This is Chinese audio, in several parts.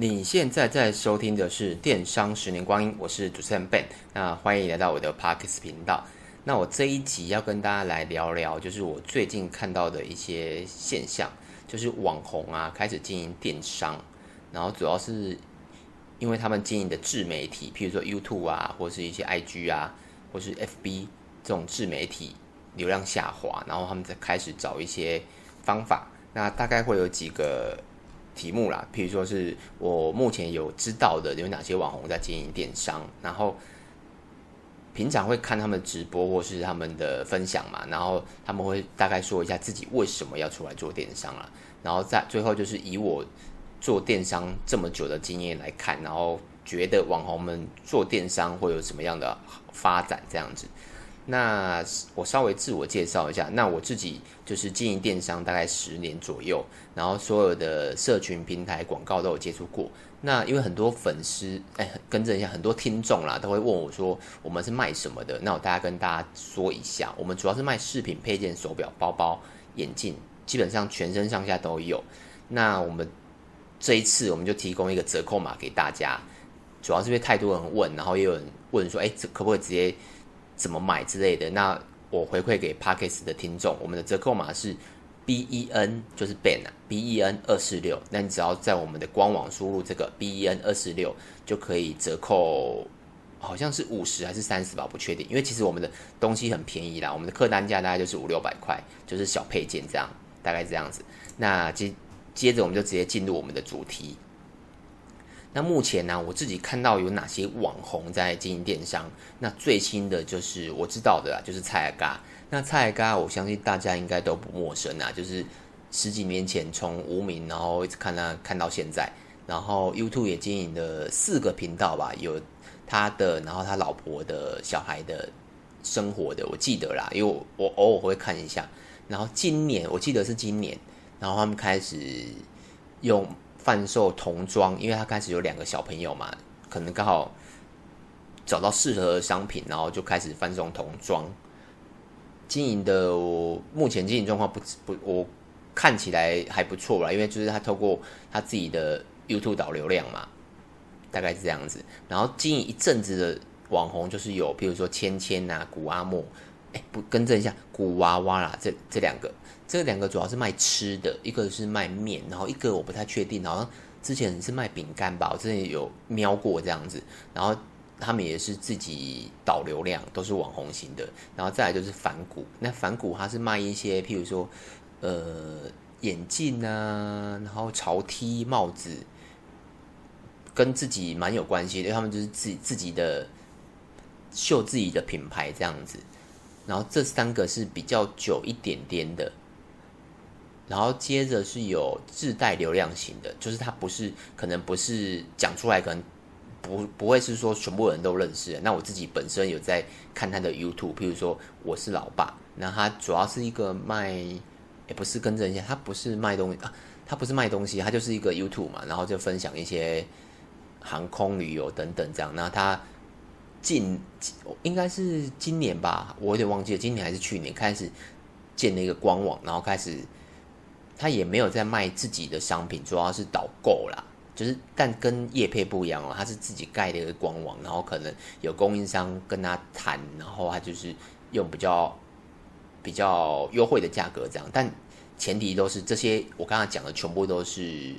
你现在在收听的是《电商十年光阴》，我是主持人 Ben，那欢迎来到我的 Podcast 频道。那我这一集要跟大家来聊聊，就是我最近看到的一些现象，就是网红啊开始经营电商，然后主要是因为他们经营的自媒体，譬如说 YouTube 啊，或是一些 IG 啊，或是 FB 这种自媒体流量下滑，然后他们在开始找一些方法。那大概会有几个。题目啦，譬如说是我目前有知道的有哪些网红在经营电商，然后平常会看他们直播或是他们的分享嘛，然后他们会大概说一下自己为什么要出来做电商啦，然后在最后就是以我做电商这么久的经验来看，然后觉得网红们做电商会有什么样的发展这样子。那我稍微自我介绍一下，那我自己就是经营电商大概十年左右，然后所有的社群平台广告都有接触过。那因为很多粉丝，哎，跟着一下，很多听众啦，都会问我说，我们是卖什么的？那我大家跟大家说一下，我们主要是卖饰品、配件、手表、包包、眼镜，基本上全身上下都有。那我们这一次我们就提供一个折扣码给大家，主要是因为太多人问，然后也有人问说，哎，可不可以直接？怎么买之类的？那我回馈给 Parkes 的听众，我们的折扣码是 B E N，就是 Ben 啊，B E N 二四六。那你只要在我们的官网输入这个 B E N 二四六，就可以折扣，好像是五十还是三十吧，不确定。因为其实我们的东西很便宜啦，我们的客单价大概就是五六百块，就是小配件这样，大概这样子。那接接着我们就直接进入我们的主题。那目前呢，我自己看到有哪些网红在经营电商？那最新的就是我知道的啦，就是蔡阿嘎。那蔡阿嘎，我相信大家应该都不陌生啊，就是十几年前从无名，然后一直看他看到现在，然后 YouTube 也经营了四个频道吧，有他的，然后他老婆的小孩的生活的，我记得啦，因为我我偶尔会看一下。然后今年我记得是今年，然后他们开始用。贩售童装，因为他开始有两个小朋友嘛，可能刚好找到适合的商品，然后就开始贩售童装。经营的我目前经营状况不不，我看起来还不错啦，因为就是他透过他自己的 YouTube 导流量嘛，大概是这样子。然后经营一阵子的网红就是有，譬如说芊芊呐、古阿莫，哎，不更正一下，古娃娃啦，这这两个。这两个主要是卖吃的，一个是卖面，然后一个我不太确定，好像之前是卖饼干吧，我之前有瞄过这样子。然后他们也是自己导流量，都是网红型的。然后再来就是反骨，那反骨它是卖一些，譬如说，呃，眼镜啊，然后潮 T 帽子，跟自己蛮有关系的，他们就是自自己的秀自己的品牌这样子。然后这三个是比较久一点点的。然后接着是有自带流量型的，就是它不是可能不是讲出来，可能不不会是说全部人都认识。那我自己本身有在看他的 YouTube，譬如说我是老爸，那他主要是一个卖，也不是跟着一下，他不是卖东西啊，他不是卖东西，他就是一个 YouTube 嘛，然后就分享一些航空旅游等等这样。那他近应该是今年吧，我有点忘记了，今年还是去年开始建了一个官网，然后开始。他也没有在卖自己的商品，主要是导购啦，就是但跟业配不一样哦，他是自己盖的一个官网，然后可能有供应商跟他谈，然后他就是用比较比较优惠的价格这样，但前提都是这些我刚才讲的全部都是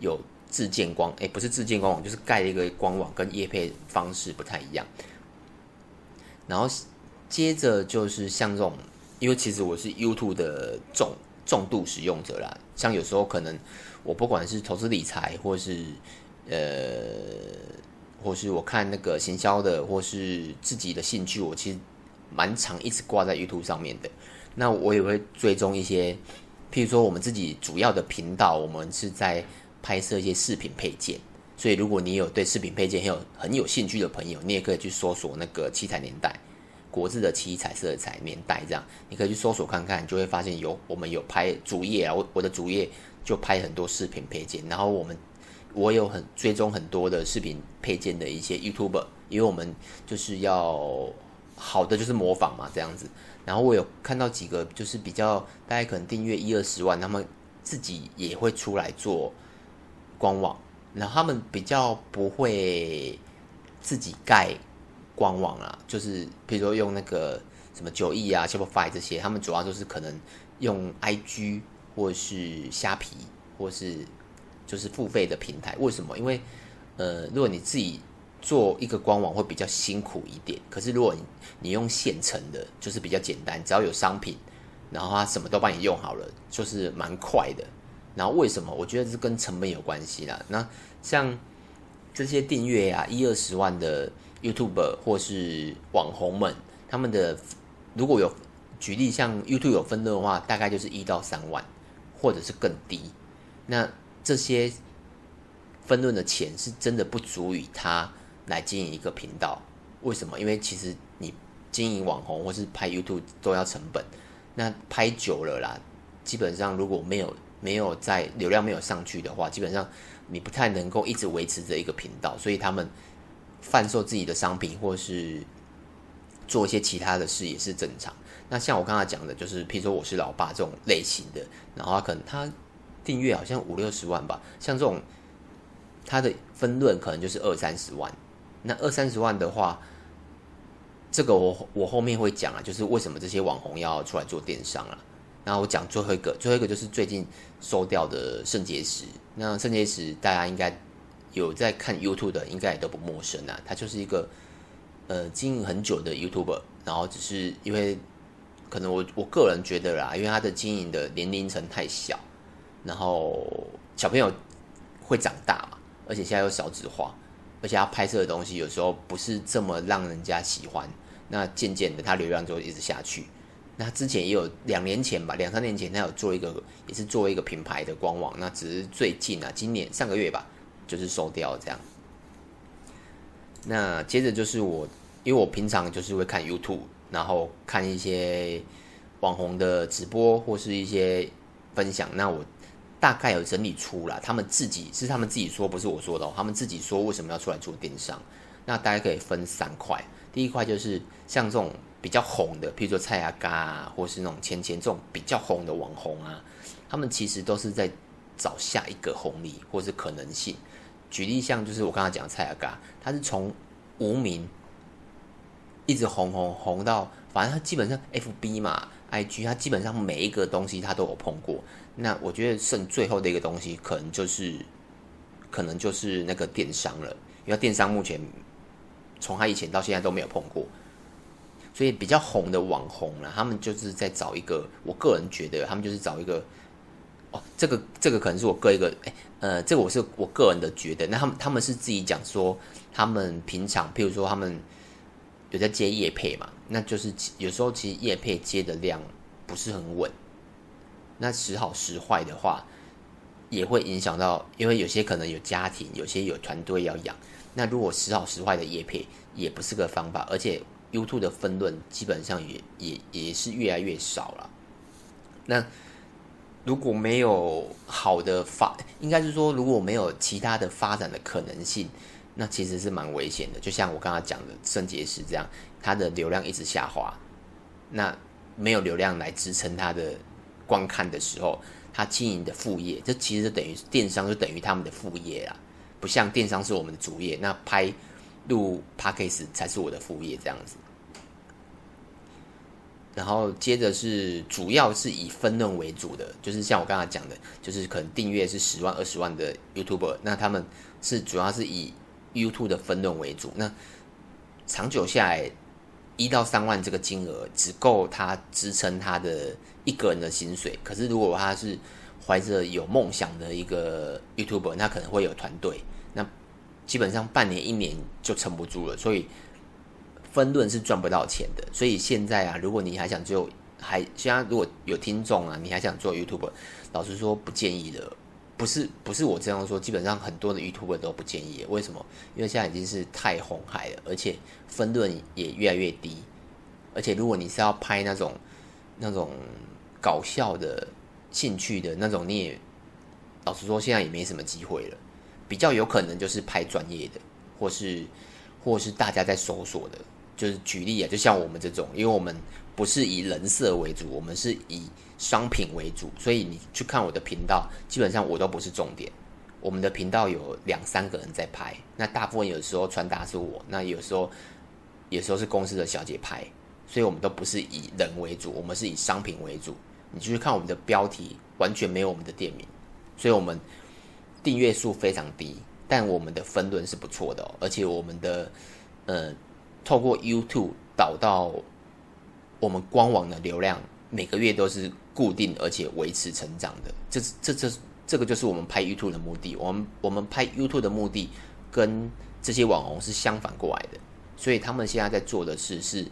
有自建官，诶，不是自建官网，就是盖了一个官网，跟业配方式不太一样。然后接着就是像这种，因为其实我是 YouTube 的总。重度使用者啦，像有时候可能我不管是投资理财，或是呃，或是我看那个行销的，或是自己的兴趣，我其实蛮常一直挂在 YouTube 上面的。那我也会追踪一些，譬如说我们自己主要的频道，我们是在拍摄一些饰品配件，所以如果你有对饰品配件很有很有兴趣的朋友，你也可以去搜索那个七彩年代。国字的七彩色彩年代这样，你可以去搜索看看，就会发现有我们有拍主页啊，我我的主页就拍很多视频配件，然后我们我有很追踪很多的视频配件的一些 YouTube，因为我们就是要好的就是模仿嘛这样子，然后我有看到几个就是比较大概可能订阅一二十万，他们自己也会出来做官网，然后他们比较不会自己盖官网啊，就是比如说用那个什么九亿啊、Shopify 这些，他们主要就是可能用 IG 或是虾皮，或是就是付费的平台。为什么？因为呃，如果你自己做一个官网会比较辛苦一点，可是如果你你用现成的，就是比较简单，只要有商品，然后他什么都帮你用好了，就是蛮快的。然后为什么？我觉得是跟成本有关系啦。那像这些订阅啊，一二十万的 YouTube 或是网红们，他们的如果有举例，像 YouTube 有分润的话，大概就是一到三万，或者是更低。那这些分润的钱是真的不足以他来经营一个频道。为什么？因为其实你经营网红或是拍 YouTube 都要成本。那拍久了啦，基本上如果没有没有在流量没有上去的话，基本上你不太能够一直维持着一个频道，所以他们贩售自己的商品或是做一些其他的事也是正常。那像我刚才讲的，就是譬如说我是老爸这种类型的，然后他可能他订阅好像五六十万吧，像这种他的分润可能就是二三十万。那二三十万的话，这个我我后面会讲啊，就是为什么这些网红要出来做电商啊。然后我讲最后一个，最后一个就是最近收掉的肾结石。那肾结石大家应该有在看 YouTube 的，应该也都不陌生啊。他就是一个呃经营很久的 YouTuber，然后只是因为可能我我个人觉得啦，因为他的经营的年龄层太小，然后小朋友会长大嘛，而且现在又少子化，而且他拍摄的东西有时候不是这么让人家喜欢，那渐渐的他流量就一直下去。那之前也有两年前吧，两三年前他有做一个，也是做一个品牌的官网。那只是最近啊，今年上个月吧，就是收掉这样。那接着就是我，因为我平常就是会看 YouTube，然后看一些网红的直播或是一些分享。那我大概有整理出来，他们自己是他们自己说，不是我说的，他们自己说为什么要出来做电商。那大家可以分三块，第一块就是像这种。比较红的，譬如说蔡阿嘎啊，或是那种芊芊这种比较红的网红啊，他们其实都是在找下一个红利或是可能性。举例像就是我刚才讲的蔡阿嘎，他是从无名一直红红红到，反正他基本上 FB 嘛、IG，他基本上每一个东西他都有碰过。那我觉得剩最后的一个东西，可能就是可能就是那个电商了，因为电商目前从他以前到现在都没有碰过。所以比较红的网红啦，他们就是在找一个，我个人觉得他们就是找一个，哦，这个这个可能是我个一个，哎，呃，这个我是我个人的觉得，那他们他们是自己讲说，他们平常譬如说他们有在接业配嘛，那就是有时候其实业配接的量不是很稳，那时好时坏的话，也会影响到，因为有些可能有家庭，有些有团队要养，那如果时好时坏的业配也不是个方法，而且。YouTube 的分论基本上也也也是越来越少了。那如果没有好的发，应该是说如果没有其他的发展的可能性，那其实是蛮危险的。就像我刚刚讲的圣结石这样，它的流量一直下滑，那没有流量来支撑它的观看的时候，它经营的副业，这其实等于电商就等于他们的副业啦。不像电商是我们的主业，那拍。录 Podcast 才是我的副业，这样子。然后接着是主要是以分润为主的，就是像我刚才讲的，就是可能订阅是十万、二十万的 YouTuber，那他们是主要是以 YouTube 的分润为主。那长久下来，一到三万这个金额只够他支撑他的一个人的薪水。可是如果他是怀着有梦想的一个 YouTuber，那可能会有团队。那基本上半年一年就撑不住了，所以分论是赚不到钱的。所以现在啊，如果你还想做，还现在如果有听众啊，你还想做 YouTube，老实说不建议的。不是不是我这样说，基本上很多的 YouTuber 都不建议。为什么？因为现在已经是太红海了，而且分论也越来越低。而且如果你是要拍那种那种搞笑的兴趣的那种，你也老实说，现在也没什么机会了。比较有可能就是拍专业的，或是或是大家在搜索的，就是举例啊，就像我们这种，因为我们不是以人设为主，我们是以商品为主，所以你去看我的频道，基本上我都不是重点，我们的频道有两三个人在拍，那大部分有时候传达是我，那有时候有时候是公司的小姐拍，所以我们都不是以人为主，我们是以商品为主。你去看我们的标题，完全没有我们的店名，所以我们订阅数非常低，但我们的分论是不错的，而且我们的呃，透过 YouTube 导到我们官网的流量，每个月都是固定而且维持成长的。这这这这个就是我们拍 YouTube 的目的。我们我们拍 YouTube 的目的跟这些网红是相反过来的，所以他们现在在做的事是，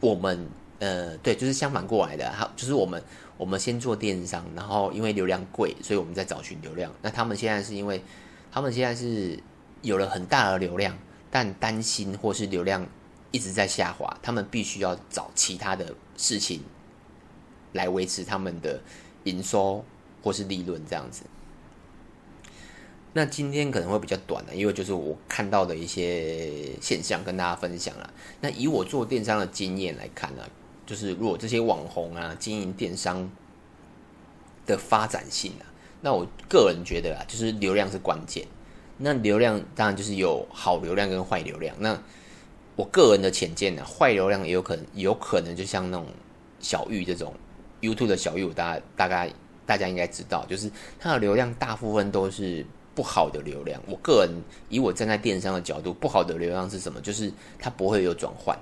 我们呃对，就是相反过来的。好，就是我们我们先做电商，然后因为流量贵，所以我们在找寻流量。那他们现在是因为他们现在是有了很大的流量。但担心或是流量一直在下滑，他们必须要找其他的事情来维持他们的营收或是利润这样子。那今天可能会比较短的，因为就是我看到的一些现象跟大家分享了。那以我做电商的经验来看呢，就是如果这些网红啊经营电商的发展性啊，那我个人觉得啊，就是流量是关键。那流量当然就是有好流量跟坏流量。那我个人的浅见呢，坏流量也有可能，有可能就像那种小玉这种 YouTube 的小玉，大家大概大家应该知道，就是它的流量大部分都是不好的流量。我个人以我站在电商的角度，不好的流量是什么？就是它不会有转换，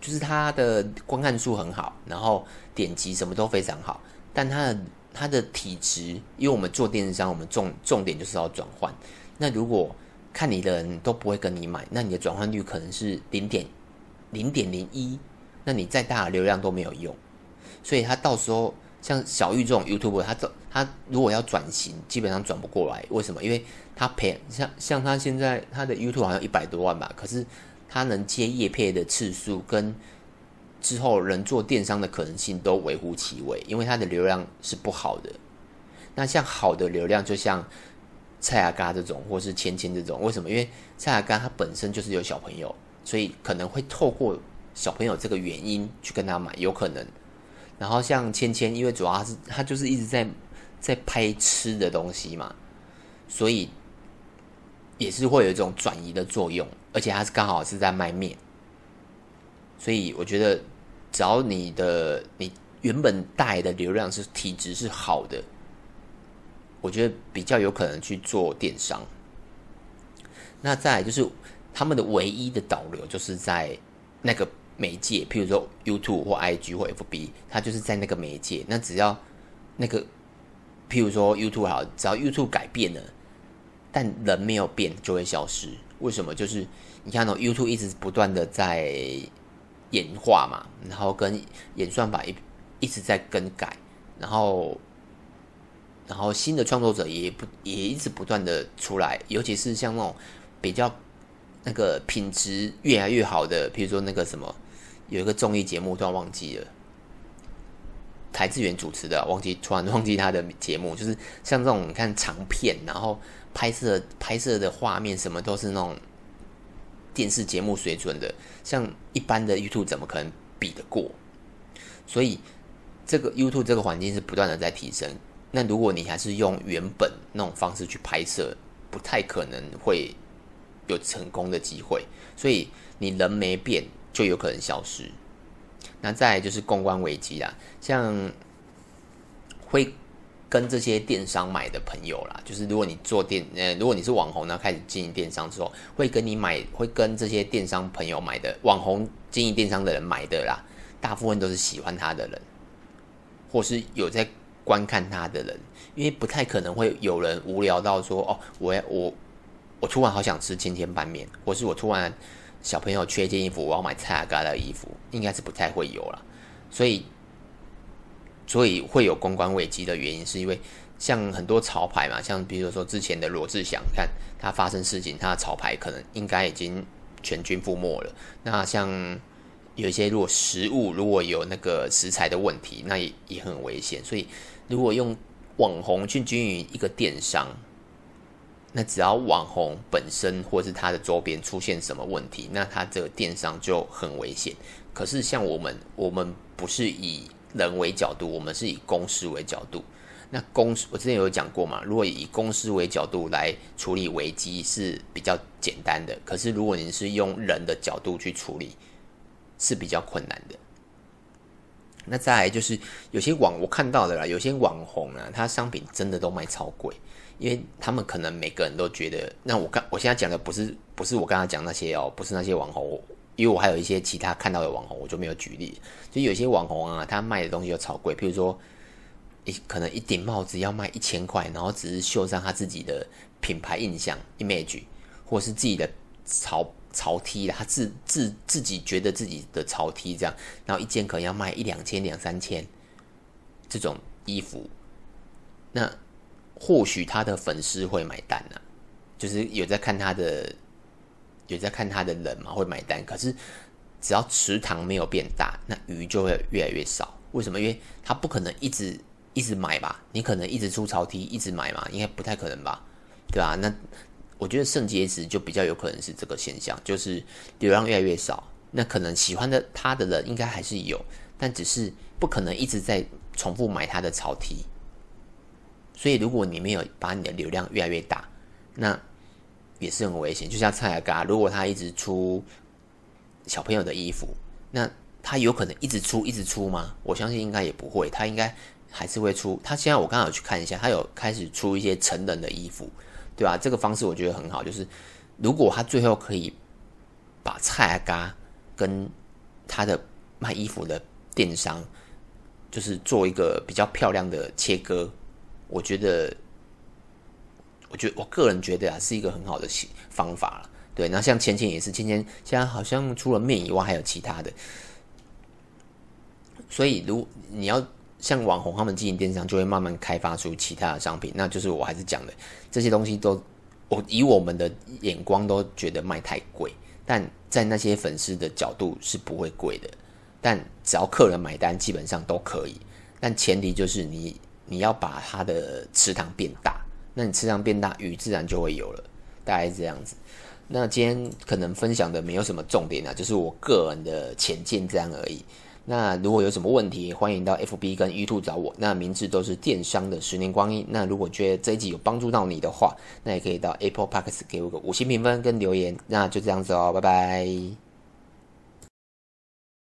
就是它的观看数很好，然后点击什么都非常好，但它的它的体质，因为我们做电商，我们重重点就是要转换。那如果看你的人都不会跟你买，那你的转换率可能是零点零点零一，那你再大的流量都没有用。所以他到时候像小玉这种 YouTube，他走他如果要转型，基本上转不过来。为什么？因为他赔像像他现在他的 YouTube 好像一百多万吧，可是他能接业配的次数跟之后能做电商的可能性都微乎其微，因为他的流量是不好的。那像好的流量，就像。蔡阿嘎这种，或是芊芊这种，为什么？因为蔡阿嘎他本身就是有小朋友，所以可能会透过小朋友这个原因去跟他买，有可能。然后像芊芊，因为主要他是他就是一直在在拍吃的东西嘛，所以也是会有一种转移的作用，而且他是刚好是在卖面，所以我觉得只要你的你原本带的流量是体质是好的。我觉得比较有可能去做电商。那再来就是他们的唯一的导流，就是在那个媒介，譬如说 YouTube 或 IG 或 FB，它就是在那个媒介。那只要那个，譬如说 YouTube 好，只要 YouTube 改变了，但人没有变，就会消失。为什么？就是你看到 YouTube 一直不断的在演化嘛，然后跟演算法一一直在更改，然后。然后新的创作者也不也一直不断的出来，尤其是像那种比较那个品质越来越好的，比如说那个什么，有一个综艺节目突然忘记了，台智源主持的，忘记突然忘记他的节目，就是像这种你看长片，然后拍摄拍摄的画面什么都是那种电视节目水准的，像一般的 YouTube 怎么可能比得过？所以这个 YouTube 这个环境是不断的在提升。那如果你还是用原本那种方式去拍摄，不太可能会有成功的机会。所以你人没变，就有可能消失。那再来就是公关危机啦，像会跟这些电商买的朋友啦，就是如果你做电，呃，如果你是网红呢，开始经营电商之后，会跟你买，会跟这些电商朋友买的网红经营电商的人买的啦，大部分都是喜欢他的人，或是有在。观看他的人，因为不太可能会有人无聊到说哦，我我我突然好想吃芊芊拌面，或是我突然小朋友缺一件衣服，我要买蔡阿嘎的衣服，应该是不太会有了。所以，所以会有公关危机的原因，是因为像很多潮牌嘛，像比如说之前的罗志祥，看他发生事情，他的潮牌可能应该已经全军覆没了。那像有一些如果食物如果有那个食材的问题，那也也很危险。所以。如果用网红去经营一个电商，那只要网红本身或是他的周边出现什么问题，那他这个电商就很危险。可是像我们，我们不是以人为角度，我们是以公司为角度。那公司我之前有讲过嘛，如果以公司为角度来处理危机是比较简单的，可是如果你是用人的角度去处理，是比较困难的。那再来就是有些网我看到的啦，有些网红啊，他商品真的都卖超贵，因为他们可能每个人都觉得，那我刚我现在讲的不是不是我刚才讲那些哦，不是那些网红，因为我还有一些其他看到的网红，我就没有举例。就有些网红啊，他卖的东西就超贵，譬如说一可能一顶帽子要卖一千块，然后只是绣上他自己的品牌印象 image，或是自己的潮。潮 T 他自自自己觉得自己的潮梯这样，然后一件可能要卖一两千两三千，这种衣服，那或许他的粉丝会买单呢、就是有在看他的，有在看他的人嘛会买单。可是只要池塘没有变大，那鱼就会越来越少。为什么？因为他不可能一直一直买吧？你可能一直出潮梯一直买嘛？应该不太可能吧？对吧、啊？那。我觉得圣结石就比较有可能是这个现象，就是流量越来越少，那可能喜欢的他的人应该还是有，但只是不可能一直在重复买他的潮 T。所以如果你没有把你的流量越来越大，那也是很危险。就像蔡阿嘎，如果他一直出小朋友的衣服，那他有可能一直出一直出吗？我相信应该也不会，他应该还是会出。他现在我刚好去看一下，他有开始出一些成人的衣服。对吧？这个方式我觉得很好，就是如果他最后可以把蔡阿嘎跟他的卖衣服的电商，就是做一个比较漂亮的切割，我觉得，我觉得我个人觉得啊，是一个很好的方法了。对，那像芊芊也是，芊芊现在好像除了面以外还有其他的，所以如你要。像网红他们经营电商，就会慢慢开发出其他的商品。那就是我还是讲的这些东西都，我以我们的眼光都觉得卖太贵，但在那些粉丝的角度是不会贵的。但只要客人买单，基本上都可以。但前提就是你你要把它的池塘变大，那你池塘变大，鱼自然就会有了。大概是这样子。那今天可能分享的没有什么重点啊，就是我个人的浅见这样而已。那如果有什么问题，欢迎到 FB 跟 YouTube 找我。那名字都是电商的十年光阴。那如果觉得这一集有帮助到你的话，那也可以到 Apple Podcast 给我个五星评分跟留言。那就这样子哦，拜拜。